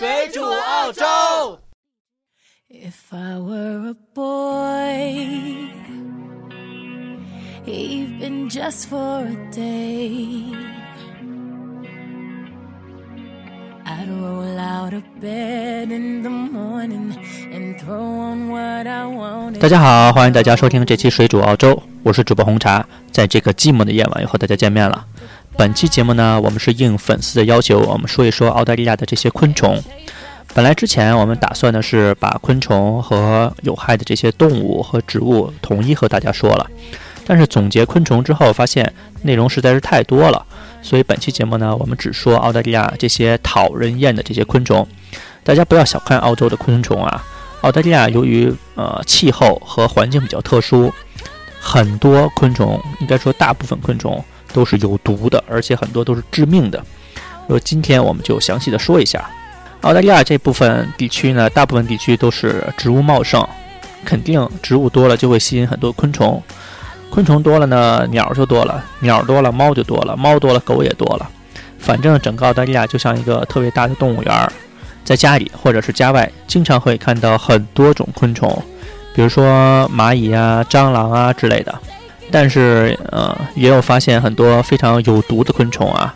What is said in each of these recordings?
水煮澳洲。If I were a boy, even just for a day, I'd roll out of bed in the morning and throw on what I wanted. 大家好，欢迎大家收听这期水煮澳洲，我是主播红茶，在这个寂寞的夜晚又和大家见面了。本期节目呢，我们是应粉丝的要求，我们说一说澳大利亚的这些昆虫。本来之前我们打算的是把昆虫和有害的这些动物和植物统一和大家说了，但是总结昆虫之后发现内容实在是太多了，所以本期节目呢，我们只说澳大利亚这些讨人厌的这些昆虫。大家不要小看澳洲的昆虫啊，澳大利亚由于呃气候和环境比较特殊，很多昆虫，应该说大部分昆虫都是有毒的，而且很多都是致命的。那么今天我们就详细的说一下。澳大利亚这部分地区呢，大部分地区都是植物茂盛，肯定植物多了就会吸引很多昆虫，昆虫多了呢，鸟就多了，鸟多了，猫就多了，猫多了，狗也多了。反正整个澳大利亚就像一个特别大的动物园儿，在家里或者是家外，经常可以看到很多种昆虫，比如说蚂蚁啊、蟑螂啊之类的。但是，呃，也有发现很多非常有毒的昆虫啊。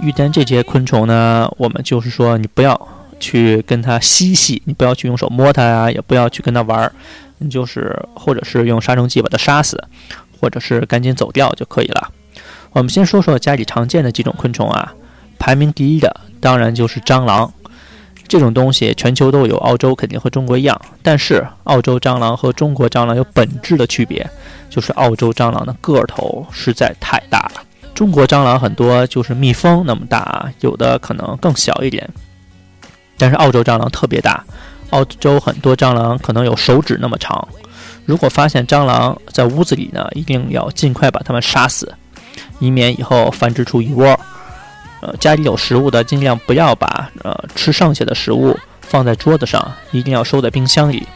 遇见这些昆虫呢，我们就是说，你不要去跟它嬉戏，你不要去用手摸它呀，也不要去跟它玩儿，你就是或者是用杀虫剂把它杀死，或者是赶紧走掉就可以了。我们先说说家里常见的几种昆虫啊，排名第一的当然就是蟑螂。这种东西全球都有，澳洲肯定和中国一样，但是澳洲蟑螂和中国蟑螂有本质的区别，就是澳洲蟑螂的个头实在太大了。中国蟑螂很多就是蜜蜂那么大，有的可能更小一点。但是澳洲蟑螂特别大，澳洲很多蟑螂可能有手指那么长。如果发现蟑螂在屋子里呢，一定要尽快把它们杀死，以免以后繁殖出一窝。呃，家里有食物的，尽量不要把呃吃剩下的食物放在桌子上，一定要收在冰箱里。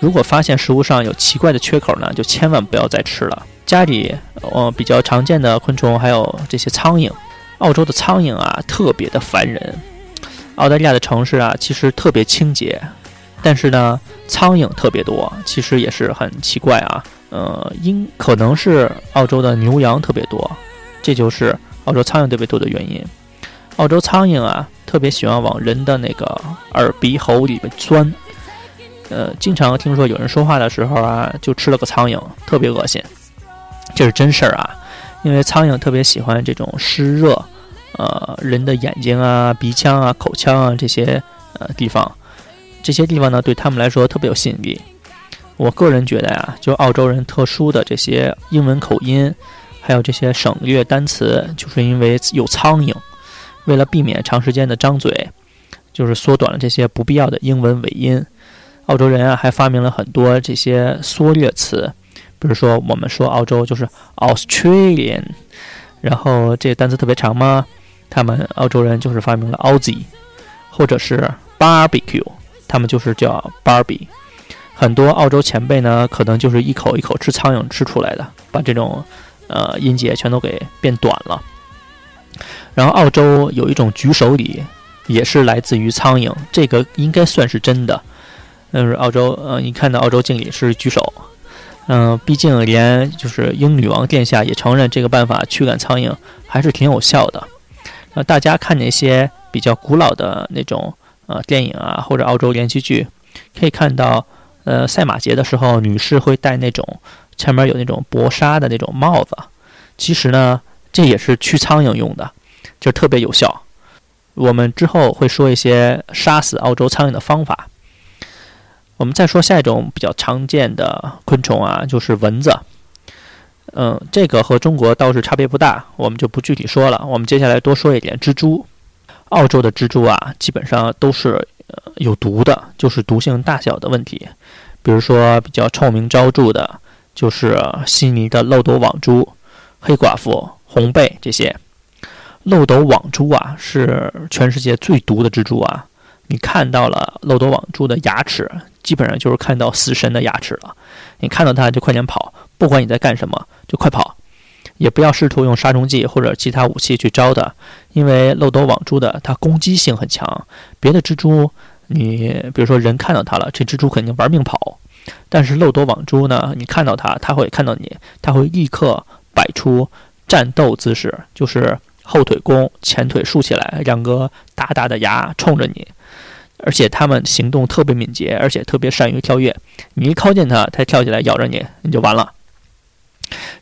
如果发现食物上有奇怪的缺口呢，就千万不要再吃了。家里，呃，比较常见的昆虫还有这些苍蝇。澳洲的苍蝇啊，特别的烦人。澳大利亚的城市啊，其实特别清洁，但是呢，苍蝇特别多，其实也是很奇怪啊。呃，因可能是澳洲的牛羊特别多，这就是澳洲苍蝇特别多的原因。澳洲苍蝇啊，特别喜欢往人的那个耳鼻喉里边钻。呃，经常听说有人说话的时候啊，就吃了个苍蝇，特别恶心。这是真事儿啊，因为苍蝇特别喜欢这种湿热，呃，人的眼睛啊、鼻腔啊、口腔啊这些呃地方，这些地方呢对他们来说特别有吸引力。我个人觉得呀，就澳洲人特殊的这些英文口音，还有这些省略单词，就是因为有苍蝇。为了避免长时间的张嘴，就是缩短了这些不必要的英文尾音。澳洲人啊还发明了很多这些缩略词。比如说，我们说澳洲就是 Australian，然后这单词特别长吗？他们澳洲人就是发明了 Aussie，或者是 Barbecue，他们就是叫 Barbie。很多澳洲前辈呢，可能就是一口一口吃苍蝇吃出来的，把这种呃音节全都给变短了。然后澳洲有一种举手礼，也是来自于苍蝇，这个应该算是真的。嗯，澳洲呃，你看到澳洲敬礼是举手。嗯，毕竟连就是英女王殿下也承认这个办法驱赶苍蝇还是挺有效的。那大家看那些比较古老的那种呃电影啊，或者澳洲连续剧，可以看到，呃，赛马节的时候，女士会戴那种前面有那种薄纱的那种帽子。其实呢，这也是驱苍蝇用的，就特别有效。我们之后会说一些杀死澳洲苍蝇的方法。我们再说下一种比较常见的昆虫啊，就是蚊子。嗯，这个和中国倒是差别不大，我们就不具体说了。我们接下来多说一点蜘蛛。澳洲的蜘蛛啊，基本上都是呃有毒的，就是毒性大小的问题。比如说比较臭名昭著的，就是悉尼的漏斗网蛛、黑寡妇、红背这些。漏斗网蛛啊，是全世界最毒的蜘蛛啊。你看到了漏斗网蛛的牙齿，基本上就是看到死神的牙齿了。你看到它就快点跑，不管你在干什么，就快跑，也不要试图用杀虫剂或者其他武器去招它，因为漏斗网蛛的它攻击性很强。别的蜘蛛，你比如说人看到它了，这蜘蛛肯定玩命跑。但是漏斗网蛛呢，你看到它，它会看到你，它会立刻摆出战斗姿势，就是后腿弓，前腿竖起来，两个大大的牙冲着你。而且它们行动特别敏捷，而且特别善于跳跃。你一靠近它，它跳起来咬着你，你就完了。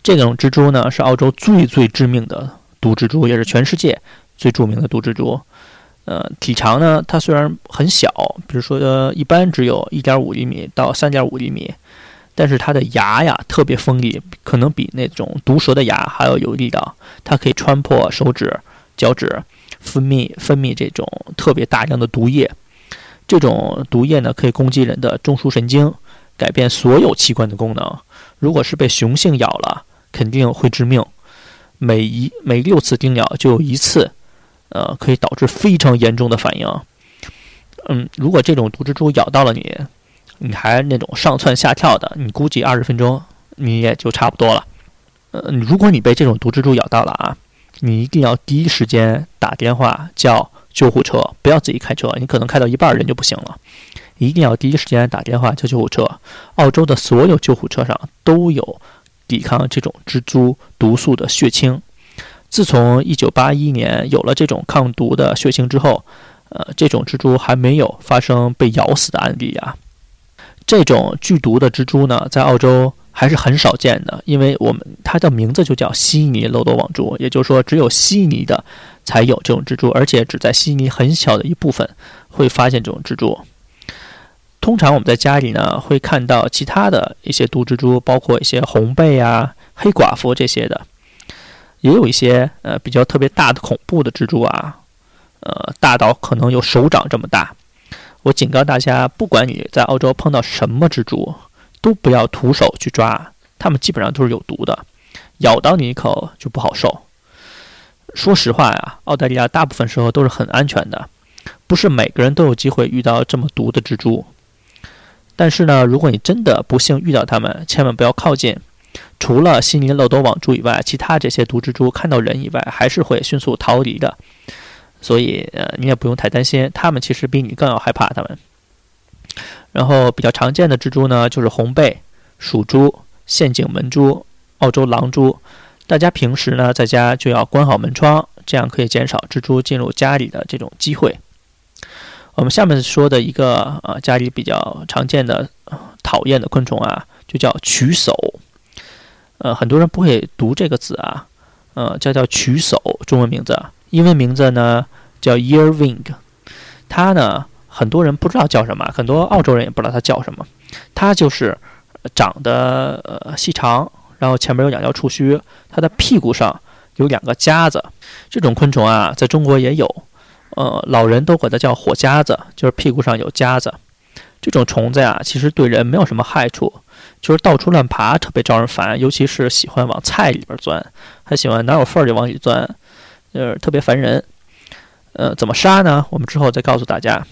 这种蜘蛛呢，是澳洲最最致命的毒蜘蛛，也是全世界最著名的毒蜘蛛。呃，体长呢，它虽然很小，比如说一般只有一点五厘米到三点五厘米，但是它的牙呀特别锋利，可能比那种毒蛇的牙还要有力道。它可以穿破手指、脚趾，分泌分泌这种特别大量的毒液。这种毒液呢，可以攻击人的中枢神经，改变所有器官的功能。如果是被雄性咬了，肯定会致命。每一每六次叮咬就有一次，呃，可以导致非常严重的反应。嗯，如果这种毒蜘蛛咬到了你，你还那种上蹿下跳的，你估计二十分钟你也就差不多了。呃，如果你被这种毒蜘蛛咬到了啊，你一定要第一时间打电话叫。救护车不要自己开车，你可能开到一半人就不行了，一定要第一时间打电话叫救护车。澳洲的所有救护车上都有抵抗这种蜘蛛毒素的血清。自从1981年有了这种抗毒的血清之后，呃，这种蜘蛛还没有发生被咬死的案例啊。这种剧毒的蜘蛛呢，在澳洲。还是很少见的，因为我们它的名字就叫悉尼漏斗网蛛，也就是说，只有悉尼的才有这种蜘蛛，而且只在悉尼很小的一部分会发现这种蜘蛛。通常我们在家里呢会看到其他的一些毒蜘蛛，包括一些红背啊、黑寡妇这些的，也有一些呃比较特别大的恐怖的蜘蛛啊，呃大到可能有手掌这么大。我警告大家，不管你在澳洲碰到什么蜘蛛。都不要徒手去抓，它们基本上都是有毒的，咬到你一口就不好受。说实话呀，澳大利亚大部分时候都是很安全的，不是每个人都有机会遇到这么毒的蜘蛛。但是呢，如果你真的不幸遇到它们，千万不要靠近。除了悉尼漏斗网蛛以外，其他这些毒蜘蛛看到人以外，还是会迅速逃离的。所以，呃，你也不用太担心，它们其实比你更要害怕它们。然后比较常见的蜘蛛呢，就是红背、鼠蛛、陷阱门蛛、澳洲狼蛛。大家平时呢在家就要关好门窗，这样可以减少蜘蛛进入家里的这种机会。我们下面说的一个呃家里比较常见的讨厌的昆虫啊，就叫曲叟。呃，很多人不会读这个字啊，呃，叫叫曲叟，中文名字，英文名字呢叫 earwing。它呢。很多人不知道叫什么，很多澳洲人也不知道它叫什么。它就是长得呃细长，然后前面有两条触须，它的屁股上有两个夹子。这种昆虫啊，在中国也有，呃，老人都管它叫火夹子，就是屁股上有夹子。这种虫子呀，其实对人没有什么害处，就是到处乱爬，特别招人烦，尤其是喜欢往菜里边钻，还喜欢哪有缝儿就往里钻，就是特别烦人。呃，怎么杀呢？我们之后再告诉大家。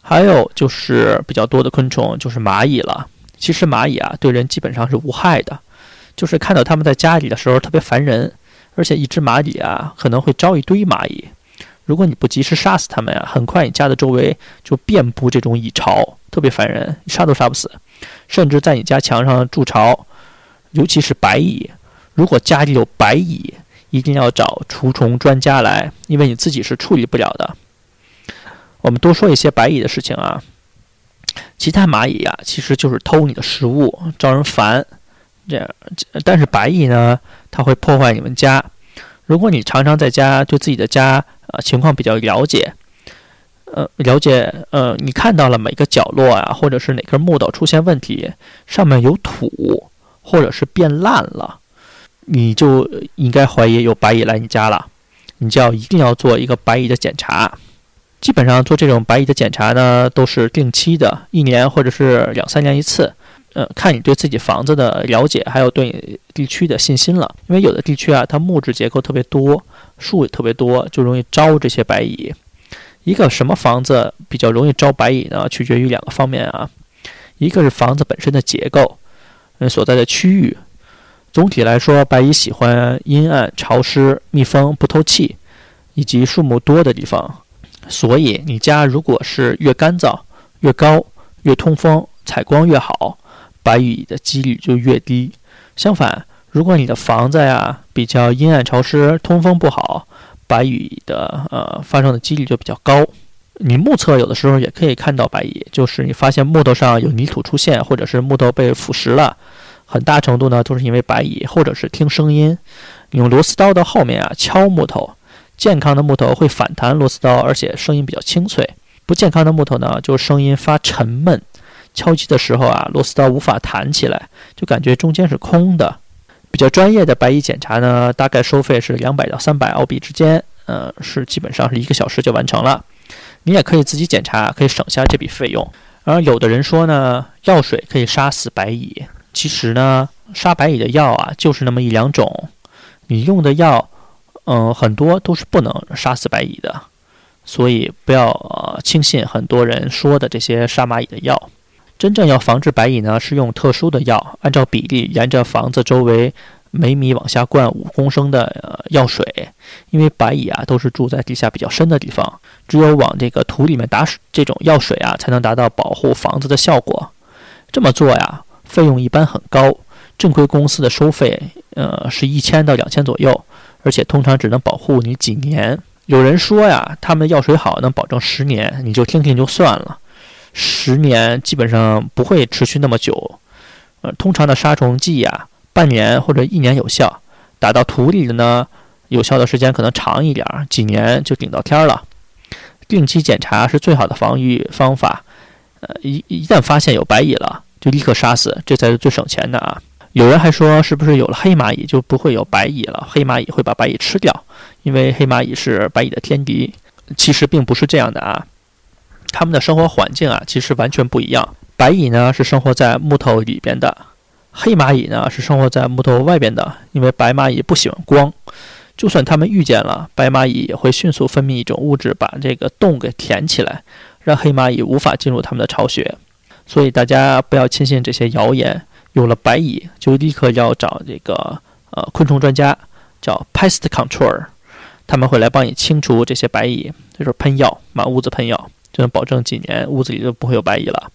还有就是比较多的昆虫，就是蚂蚁了。其实蚂蚁啊，对人基本上是无害的，就是看到它们在家里的时候特别烦人，而且一只蚂蚁啊可能会招一堆蚂蚁。如果你不及时杀死它们呀，很快你家的周围就遍布这种蚁巢，特别烦人，杀都杀不死。甚至在你家墙上筑巢，尤其是白蚁。如果家里有白蚁，一定要找除虫专家来，因为你自己是处理不了的。我们多说一些白蚁的事情啊，其他蚂蚁呀，其实就是偷你的食物，招人烦。这样，但是白蚁呢，它会破坏你们家。如果你常常在家，对自己的家呃情况比较了解，呃，了解呃，你看到了每个角落啊，或者是哪根木头出现问题，上面有土，或者是变烂了，你就应该怀疑有白蚁来你家了，你就要一定要做一个白蚁的检查。基本上做这种白蚁的检查呢，都是定期的，一年或者是两三年一次。呃，看你对自己房子的了解，还有对地区的信心了。因为有的地区啊，它木质结构特别多，树也特别多，就容易招这些白蚁。一个什么房子比较容易招白蚁呢？取决于两个方面啊，一个是房子本身的结构，嗯，所在的区域。总体来说，白蚁喜欢阴暗、潮湿、密封、不透气，以及树木多的地方。所以，你家如果是越干燥、越高、越通风、采光越好，白蚁的几率就越低。相反，如果你的房子呀比较阴暗、潮湿、通风不好，白蚁的呃发生的几率就比较高。你目测有的时候也可以看到白蚁，就是你发现木头上有泥土出现，或者是木头被腐蚀了，很大程度呢都是因为白蚁，或者是听声音。用螺丝刀的后面啊敲木头，健康的木头会反弹螺丝刀，而且声音比较清脆；不健康的木头呢就声音发沉闷，敲击的时候啊螺丝刀无法弹起来，就感觉中间是空的。比较专业的白蚁检查呢，大概收费是两百到三百澳币之间，呃，是基本上是一个小时就完成了。你也可以自己检查，可以省下这笔费用。而有的人说呢，药水可以杀死白蚁。其实呢，杀白蚁的药啊，就是那么一两种。你用的药，嗯，很多都是不能杀死白蚁的。所以不要轻信很多人说的这些杀蚂蚁的药。真正要防治白蚁呢，是用特殊的药，按照比例沿着房子周围。每米往下灌五公升的药水，因为白蚁啊都是住在地下比较深的地方，只有往这个土里面打水，这种药水啊才能达到保护房子的效果。这么做呀，费用一般很高，正规公司的收费呃是一千到两千左右，而且通常只能保护你几年。有人说呀，他们的药水好能保证十年，你就听听就算了，十年基本上不会持续那么久。呃，通常的杀虫剂呀。半年或者一年有效，打到土里的呢，有效的时间可能长一点儿，几年就顶到天了。定期检查是最好的防御方法。呃，一一旦发现有白蚁了，就立刻杀死，这才是最省钱的啊。有人还说，是不是有了黑蚂蚁就不会有白蚁了？黑蚂蚁会把白蚁吃掉，因为黑蚂蚁是白蚁的天敌。其实并不是这样的啊，它们的生活环境啊，其实完全不一样。白蚁呢是生活在木头里边的。黑蚂蚁呢是生活在木头外边的，因为白蚂蚁不喜欢光。就算它们遇见了白蚂蚁，也会迅速分泌一种物质，把这个洞给填起来，让黑蚂蚁无法进入它们的巢穴。所以大家不要轻信这些谣言。有了白蚁，就立刻要找这个呃昆虫专家，叫 pest control，他们会来帮你清除这些白蚁，就是喷药，满屋子喷药，能保证几年屋子里就不会有白蚁了。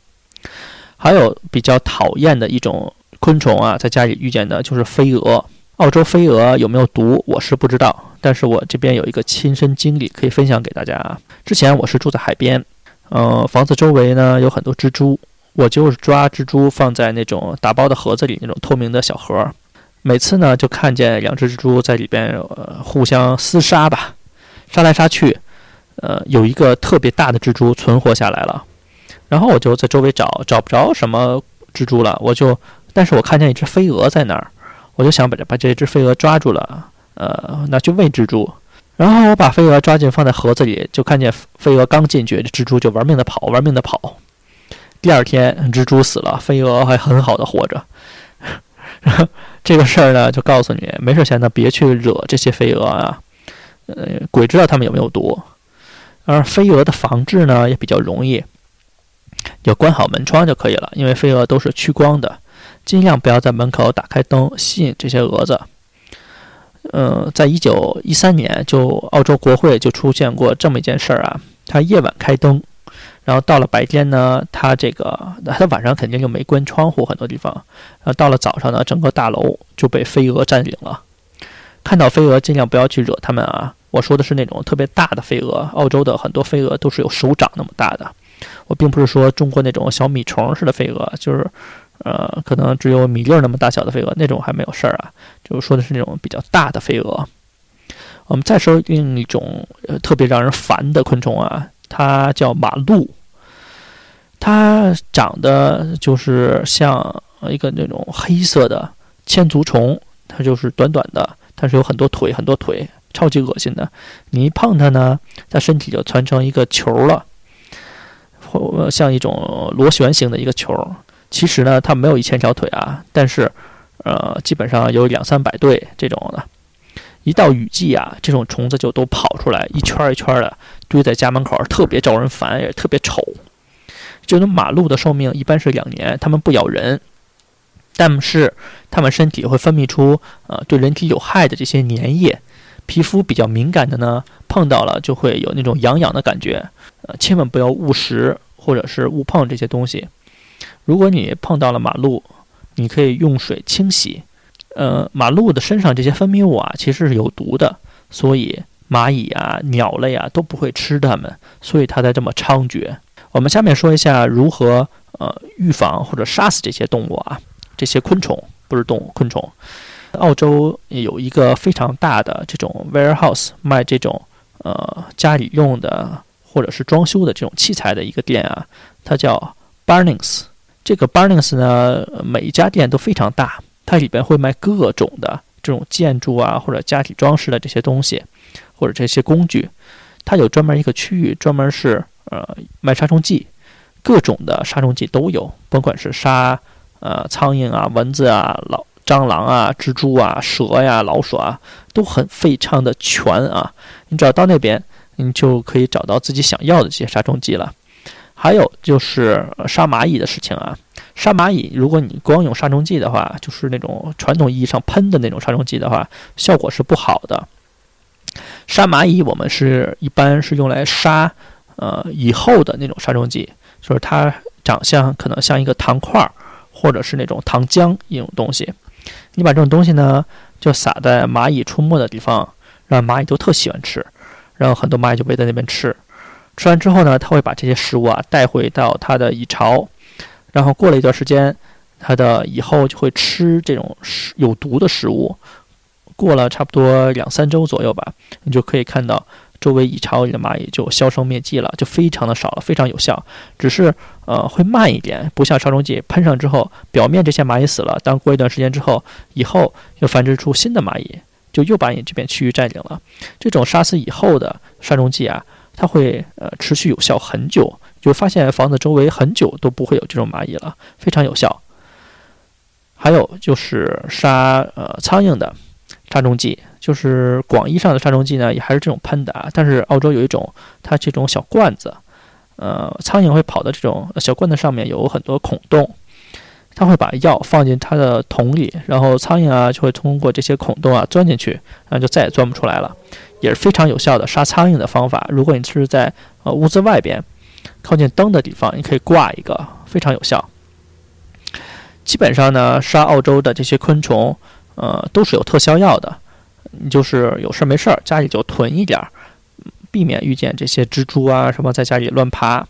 还有比较讨厌的一种。昆虫啊，在家里遇见的就是飞蛾。澳洲飞蛾有没有毒，我是不知道，但是我这边有一个亲身经历可以分享给大家啊。之前我是住在海边，呃，房子周围呢有很多蜘蛛，我就是抓蜘蛛放在那种打包的盒子里，那种透明的小盒。每次呢就看见两只蜘蛛在里边互相厮杀吧，杀来杀去，呃，有一个特别大的蜘蛛存活下来了，然后我就在周围找，找不着什么蜘蛛了，我就。但是我看见一只飞蛾在那儿，我就想把这把这只飞蛾抓住了，呃，拿去喂蜘蛛。然后我把飞蛾抓进放在盒子里，就看见飞蛾刚进去，这蜘蛛就玩命的跑，玩命的跑。第二天蜘蛛死了，飞蛾还很好的活着。这个事儿呢，就告诉你，没事闲的别去惹这些飞蛾啊，呃，鬼知道它们有没有毒。而飞蛾的防治呢，也比较容易，就关好门窗就可以了，因为飞蛾都是趋光的。尽量不要在门口打开灯，吸引这些蛾子。嗯，在一九一三年，就澳洲国会就出现过这么一件事儿啊。他夜晚开灯，然后到了白天呢，他这个他晚上肯定就没关窗户，很多地方。然后到了早上呢，整个大楼就被飞蛾占领了。看到飞蛾，尽量不要去惹它们啊。我说的是那种特别大的飞蛾，澳洲的很多飞蛾都是有手掌那么大的。我并不是说中国那种小米虫似的飞蛾，就是。呃，可能只有米粒儿那么大小的飞蛾，那种还没有事儿啊。就是说的是那种比较大的飞蛾。我们再说另一种呃特别让人烦的昆虫啊，它叫马鹿。它长得就是像一个那种黑色的千足虫，它就是短短的，它是有很多腿，很多腿，超级恶心的。你一碰它呢，它身体就团成一个球了，或像一种螺旋形的一个球。其实呢，它没有一千条腿啊，但是，呃，基本上有两三百对这种的。一到雨季啊，这种虫子就都跑出来，一圈一圈的堆在家门口，特别招人烦，也特别丑。这种马鹿的寿命一般是两年，它们不咬人。但是它们身体会分泌出呃对人体有害的这些粘液，皮肤比较敏感的呢，碰到了就会有那种痒痒的感觉，呃，千万不要误食或者是误碰这些东西。如果你碰到了马路，你可以用水清洗。呃，马路的身上这些分泌物啊，其实是有毒的，所以蚂蚁啊、鸟类啊都不会吃它们，所以它才这么猖獗。我们下面说一下如何呃预防或者杀死这些动物啊，这些昆虫不是动物，昆虫。澳洲有一个非常大的这种 warehouse 卖这种呃家里用的或者是装修的这种器材的一个店啊，它叫 Barnings。这个 Barnings 呢，每一家店都非常大，它里边会卖各种的这种建筑啊或者家庭装饰的这些东西，或者这些工具。它有专门一个区域，专门是呃卖杀虫剂，各种的杀虫剂都有，甭管是杀呃苍蝇啊、蚊子啊、老蟑螂啊、蜘蛛啊、蛇呀、老鼠啊，都很非常的全啊。你只要到那边，你就可以找到自己想要的这些杀虫剂了。还有就是杀蚂蚁的事情啊，杀蚂蚁，如果你光用杀虫剂的话，就是那种传统意义上喷的那种杀虫剂的话，效果是不好的。杀蚂蚁，我们是一般是用来杀呃蚁后的那种杀虫剂，就是它长相可能像一个糖块儿，或者是那种糖浆一种东西。你把这种东西呢，就撒在蚂蚁出没的地方，让蚂蚁都特喜欢吃，然后很多蚂蚁就围在那边吃。吃完之后呢，它会把这些食物啊带回到它的蚁巢，然后过了一段时间，它的蚁后就会吃这种食有毒的食物。过了差不多两三周左右吧，你就可以看到周围蚁巢里的蚂蚁就销声灭迹了，就非常的少了，非常有效。只是呃会慢一点，不像杀虫剂喷上之后，表面这些蚂蚁死了，但过一段时间之后，以后又繁殖出新的蚂蚁，就又把你这片区域占领了。这种杀死以后的杀虫剂啊。它会呃持续有效很久，就发现房子周围很久都不会有这种蚂蚁了，非常有效。还有就是杀呃苍蝇的杀虫剂，就是广义上的杀虫剂呢，也还是这种喷的啊。但是澳洲有一种，它这种小罐子，呃，苍蝇会跑到这种小罐子上面有很多孔洞，它会把药放进它的桶里，然后苍蝇啊就会通过这些孔洞啊钻进去，然后就再也钻不出来了。也是非常有效的杀苍蝇的方法。如果你是在呃屋子外边，靠近灯的地方，你可以挂一个，非常有效。基本上呢，杀澳洲的这些昆虫，呃，都是有特效药的。你就是有事没事儿，家里就囤一点儿，避免遇见这些蜘蛛啊什么在家里乱爬。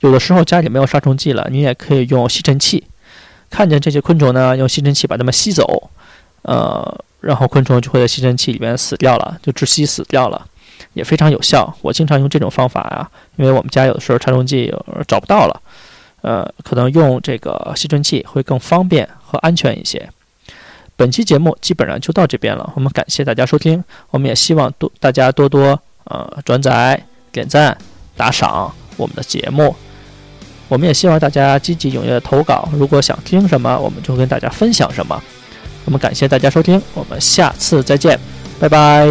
有的时候家里没有杀虫剂了，你也可以用吸尘器，看见这些昆虫呢，用吸尘器把它们吸走，呃。然后昆虫就会在吸尘器里面死掉了，就窒息死掉了，也非常有效。我经常用这种方法啊，因为我们家有的时候杀虫剂找不到了，呃，可能用这个吸尘器会更方便和安全一些。本期节目基本上就到这边了，我们感谢大家收听，我们也希望多大家多多呃转载、点赞、打赏我们的节目。我们也希望大家积极踊跃的投稿，如果想听什么，我们就跟大家分享什么。我们感谢大家收听，我们下次再见，拜拜。